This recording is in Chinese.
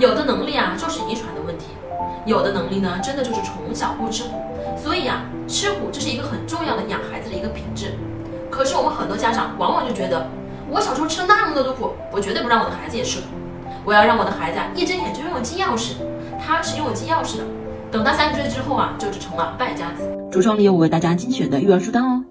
有的能力啊，就是遗传的问题；有的能力呢，真的就是从小不吃苦。所以啊，吃苦这是一个很重要的养孩子的一个品质。可是我们很多家长往往就觉得，我小时候吃了那么多的苦，我绝对不让我的孩子也吃苦。我要让我的孩子啊，一睁眼就拥有金钥匙，他是拥有金钥匙的。等到三十岁之后啊，就只成了败家子。橱窗里有我为大家精选的育儿书单哦。